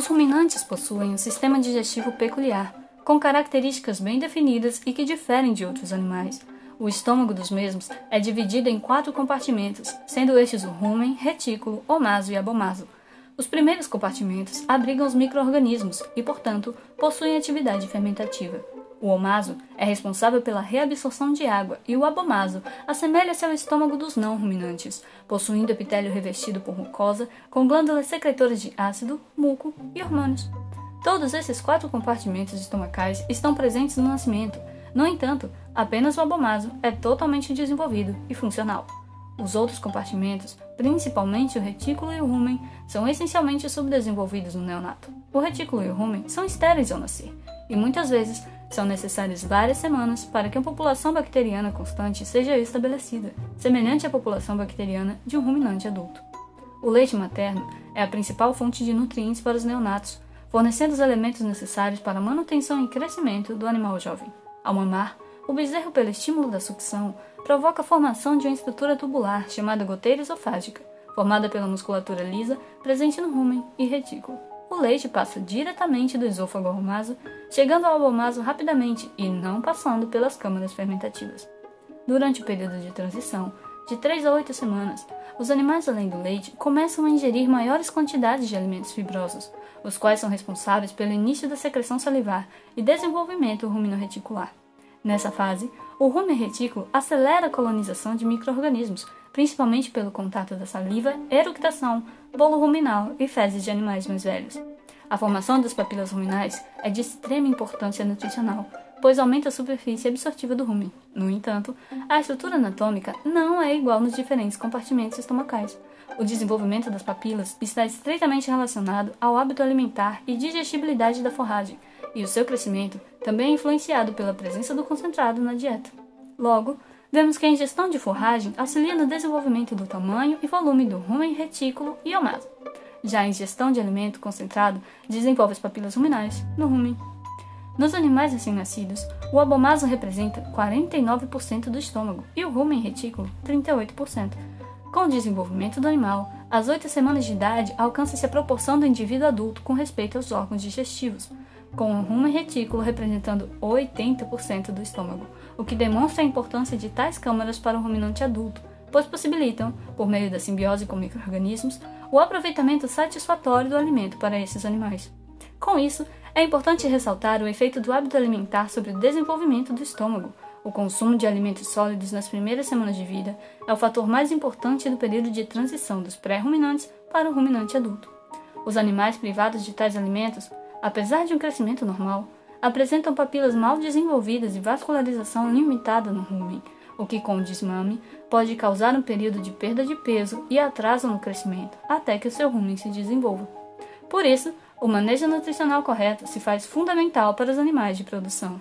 Os ruminantes possuem um sistema digestivo peculiar, com características bem definidas e que diferem de outros animais. O estômago dos mesmos é dividido em quatro compartimentos, sendo estes o rumen, retículo, omaso e abomaso. Os primeiros compartimentos abrigam os micro-organismos e, portanto, possuem atividade fermentativa. O omaso é responsável pela reabsorção de água e o abomaso assemelha-se ao estômago dos não ruminantes, possuindo epitélio revestido por mucosa, com glândulas secretoras de ácido, muco e hormônios. Todos esses quatro compartimentos estomacais estão presentes no nascimento. No entanto, apenas o abomaso é totalmente desenvolvido e funcional. Os outros compartimentos, principalmente o retículo e o rumen, são essencialmente subdesenvolvidos no neonato. O retículo e o rumen são estéreis ao nascer, e muitas vezes são necessárias várias semanas para que uma população bacteriana constante seja estabelecida, semelhante à população bacteriana de um ruminante adulto. O leite materno é a principal fonte de nutrientes para os neonatos, fornecendo os elementos necessários para a manutenção e crescimento do animal jovem. Ao mamar, o bezerro, pelo estímulo da sucção, provoca a formação de uma estrutura tubular chamada goteira esofágica, formada pela musculatura lisa presente no rumen e retículo o leite passa diretamente do esôfago ao maso, chegando ao abomaso rapidamente e não passando pelas câmaras fermentativas. Durante o período de transição, de 3 a 8 semanas, os animais além do leite começam a ingerir maiores quantidades de alimentos fibrosos, os quais são responsáveis pelo início da secreção salivar e desenvolvimento rumino-reticular. Nessa fase, o rumen retículo acelera a colonização de microrganismos, principalmente pelo contato da saliva, eructação, bolo ruminal e fezes de animais mais velhos. A formação das papilas ruminais é de extrema importância nutricional, pois aumenta a superfície absortiva do rumen. No entanto, a estrutura anatômica não é igual nos diferentes compartimentos estomacais. O desenvolvimento das papilas está estreitamente relacionado ao hábito alimentar e digestibilidade da forragem, e o seu crescimento também é influenciado pela presença do concentrado na dieta. Logo, vemos que a ingestão de forragem auxilia no desenvolvimento do tamanho e volume do rumen, retículo e omaso. Já a ingestão de alimento concentrado desenvolve as papilas ruminais no rumen. Nos animais recém-nascidos, o abomaso representa 49% do estômago e o rumen retículo 38%. Com o desenvolvimento do animal, às 8 semanas de idade alcança-se a proporção do indivíduo adulto com respeito aos órgãos digestivos, com rumen retículo representando 80% do estômago, o que demonstra a importância de tais câmaras para o ruminante adulto, pois possibilitam, por meio da simbiose com microrganismos, o aproveitamento satisfatório do alimento para esses animais. Com isso, é importante ressaltar o efeito do hábito alimentar sobre o desenvolvimento do estômago. O consumo de alimentos sólidos nas primeiras semanas de vida é o fator mais importante do período de transição dos pré-ruminantes para o ruminante adulto. Os animais privados de tais alimentos apesar de um crescimento normal, apresentam papilas mal desenvolvidas e vascularização limitada no rumen, o que, com o desmame, pode causar um período de perda de peso e atraso no crescimento, até que o seu rumen se desenvolva. Por isso, o manejo nutricional correto se faz fundamental para os animais de produção.